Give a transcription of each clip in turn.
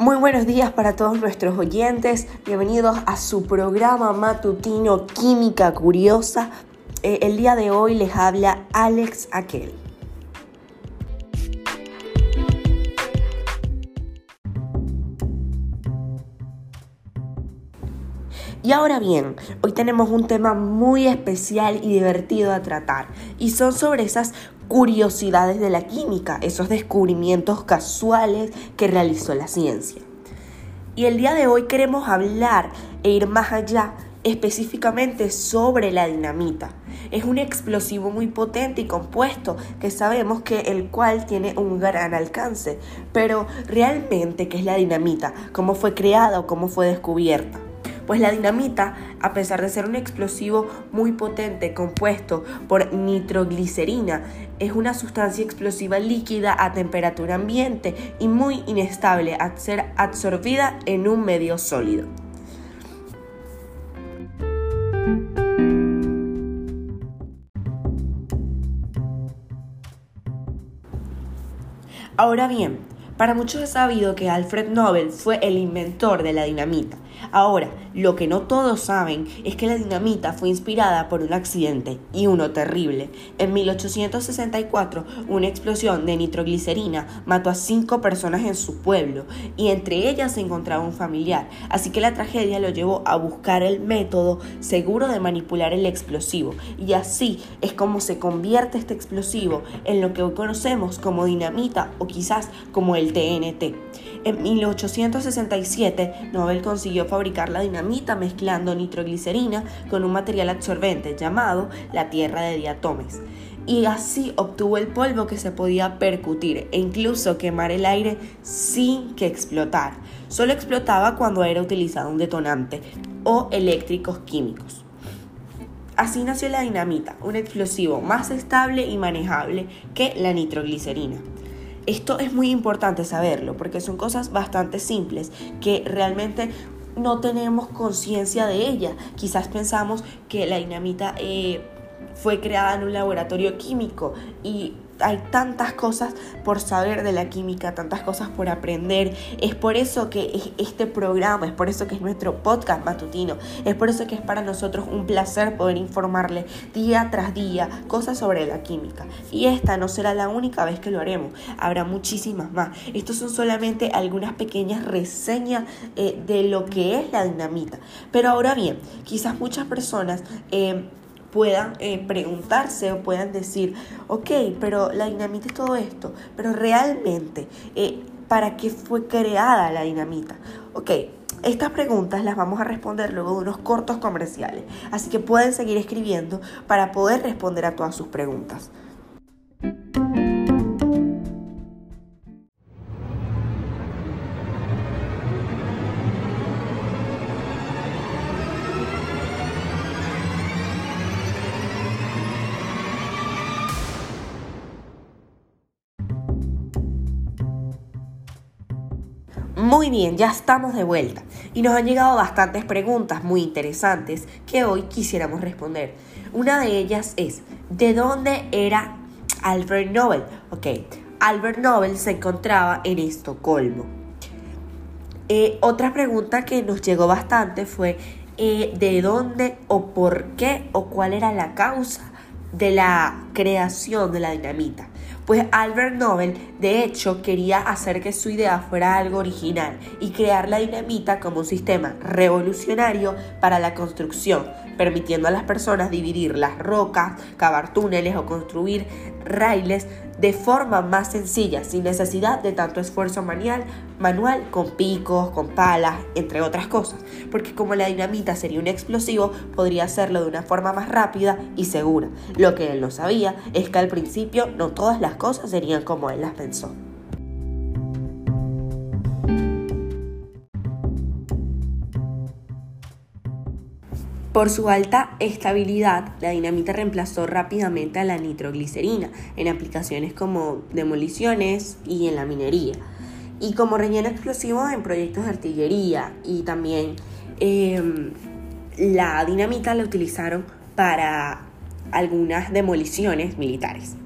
Muy buenos días para todos nuestros oyentes. Bienvenidos a su programa matutino Química Curiosa. Eh, el día de hoy les habla Alex Aquel. Y ahora bien, hoy tenemos un tema muy especial y divertido a tratar, y son sobre esas curiosidades de la química, esos descubrimientos casuales que realizó la ciencia. Y el día de hoy queremos hablar e ir más allá específicamente sobre la dinamita. Es un explosivo muy potente y compuesto que sabemos que el cual tiene un gran alcance, pero realmente qué es la dinamita, cómo fue creada o cómo fue descubierta. Pues la dinamita, a pesar de ser un explosivo muy potente compuesto por nitroglicerina, es una sustancia explosiva líquida a temperatura ambiente y muy inestable al ser absorbida en un medio sólido. Ahora bien, para muchos es sabido que Alfred Nobel fue el inventor de la dinamita. Ahora, lo que no todos saben es que la dinamita fue inspirada por un accidente, y uno terrible. En 1864, una explosión de nitroglicerina mató a cinco personas en su pueblo, y entre ellas se encontraba un familiar, así que la tragedia lo llevó a buscar el método seguro de manipular el explosivo, y así es como se convierte este explosivo en lo que hoy conocemos como dinamita o quizás como el TNT. En 1867, Nobel consiguió fabricar la dinamita mezclando nitroglicerina con un material absorbente llamado la tierra de diatomes. Y así obtuvo el polvo que se podía percutir e incluso quemar el aire sin que explotar. Solo explotaba cuando era utilizado un detonante o eléctricos químicos. Así nació la dinamita, un explosivo más estable y manejable que la nitroglicerina. Esto es muy importante saberlo porque son cosas bastante simples que realmente no tenemos conciencia de ella. Quizás pensamos que la dinamita eh, fue creada en un laboratorio químico y hay tantas cosas por saber de la química, tantas cosas por aprender. Es por eso que es este programa, es por eso que es nuestro podcast matutino, es por eso que es para nosotros un placer poder informarle día tras día cosas sobre la química. Y esta no será la única vez que lo haremos, habrá muchísimas más. Estos son solamente algunas pequeñas reseñas eh, de lo que es la dinamita. Pero ahora bien, quizás muchas personas... Eh, puedan eh, preguntarse o puedan decir, ok, pero la dinamita es todo esto, pero realmente, eh, ¿para qué fue creada la dinamita? Ok, estas preguntas las vamos a responder luego de unos cortos comerciales, así que pueden seguir escribiendo para poder responder a todas sus preguntas. Muy bien, ya estamos de vuelta y nos han llegado bastantes preguntas muy interesantes que hoy quisiéramos responder. Una de ellas es, ¿de dónde era Albert Nobel? Ok, Albert Nobel se encontraba en Estocolmo. Eh, otra pregunta que nos llegó bastante fue, eh, ¿de dónde o por qué o cuál era la causa de la creación de la dinamita? Pues Albert Nobel de hecho quería hacer que su idea fuera algo original y crear la dinamita como un sistema revolucionario para la construcción, permitiendo a las personas dividir las rocas, cavar túneles o construir raíles de forma más sencilla, sin necesidad de tanto esfuerzo manual, manual con picos, con palas, entre otras cosas. Porque como la dinamita sería un explosivo, podría hacerlo de una forma más rápida y segura. Lo que él no sabía es que al principio no todas las cosas serían como él las pensó. Por su alta estabilidad, la dinamita reemplazó rápidamente a la nitroglicerina en aplicaciones como demoliciones y en la minería, y como relleno explosivo en proyectos de artillería, y también em, la dinamita la utilizaron para algunas demoliciones militares.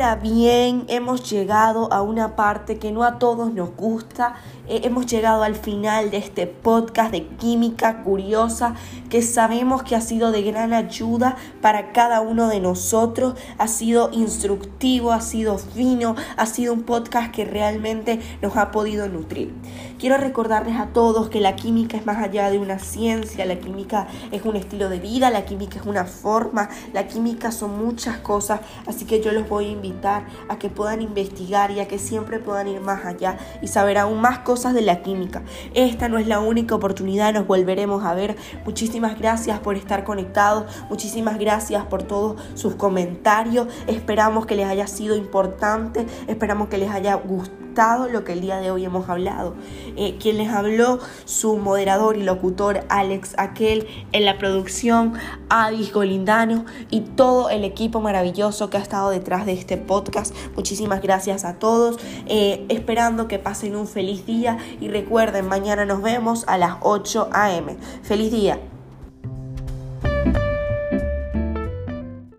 Bien, hemos llegado a una parte que no a todos nos gusta. Eh, hemos llegado al final de este podcast de Química Curiosa que sabemos que ha sido de gran ayuda para cada uno de nosotros. Ha sido instructivo, ha sido fino, ha sido un podcast que realmente nos ha podido nutrir. Quiero recordarles a todos que la química es más allá de una ciencia, la química es un estilo de vida, la química es una forma, la química son muchas cosas, así que yo los voy a invitar a que puedan investigar y a que siempre puedan ir más allá y saber aún más cosas de la química. Esta no es la única oportunidad, nos volveremos a ver. Muchísimas gracias por estar conectados, muchísimas gracias por todos sus comentarios. Esperamos que les haya sido importante, esperamos que les haya gustado lo que el día de hoy hemos hablado. Eh, quien les habló, su moderador y locutor Alex Aquel, en la producción Adis Golindano y todo el equipo maravilloso que ha estado detrás de este podcast. Muchísimas gracias a todos, eh, esperando que pasen un feliz día y recuerden, mañana nos vemos a las 8 a.m. Feliz día.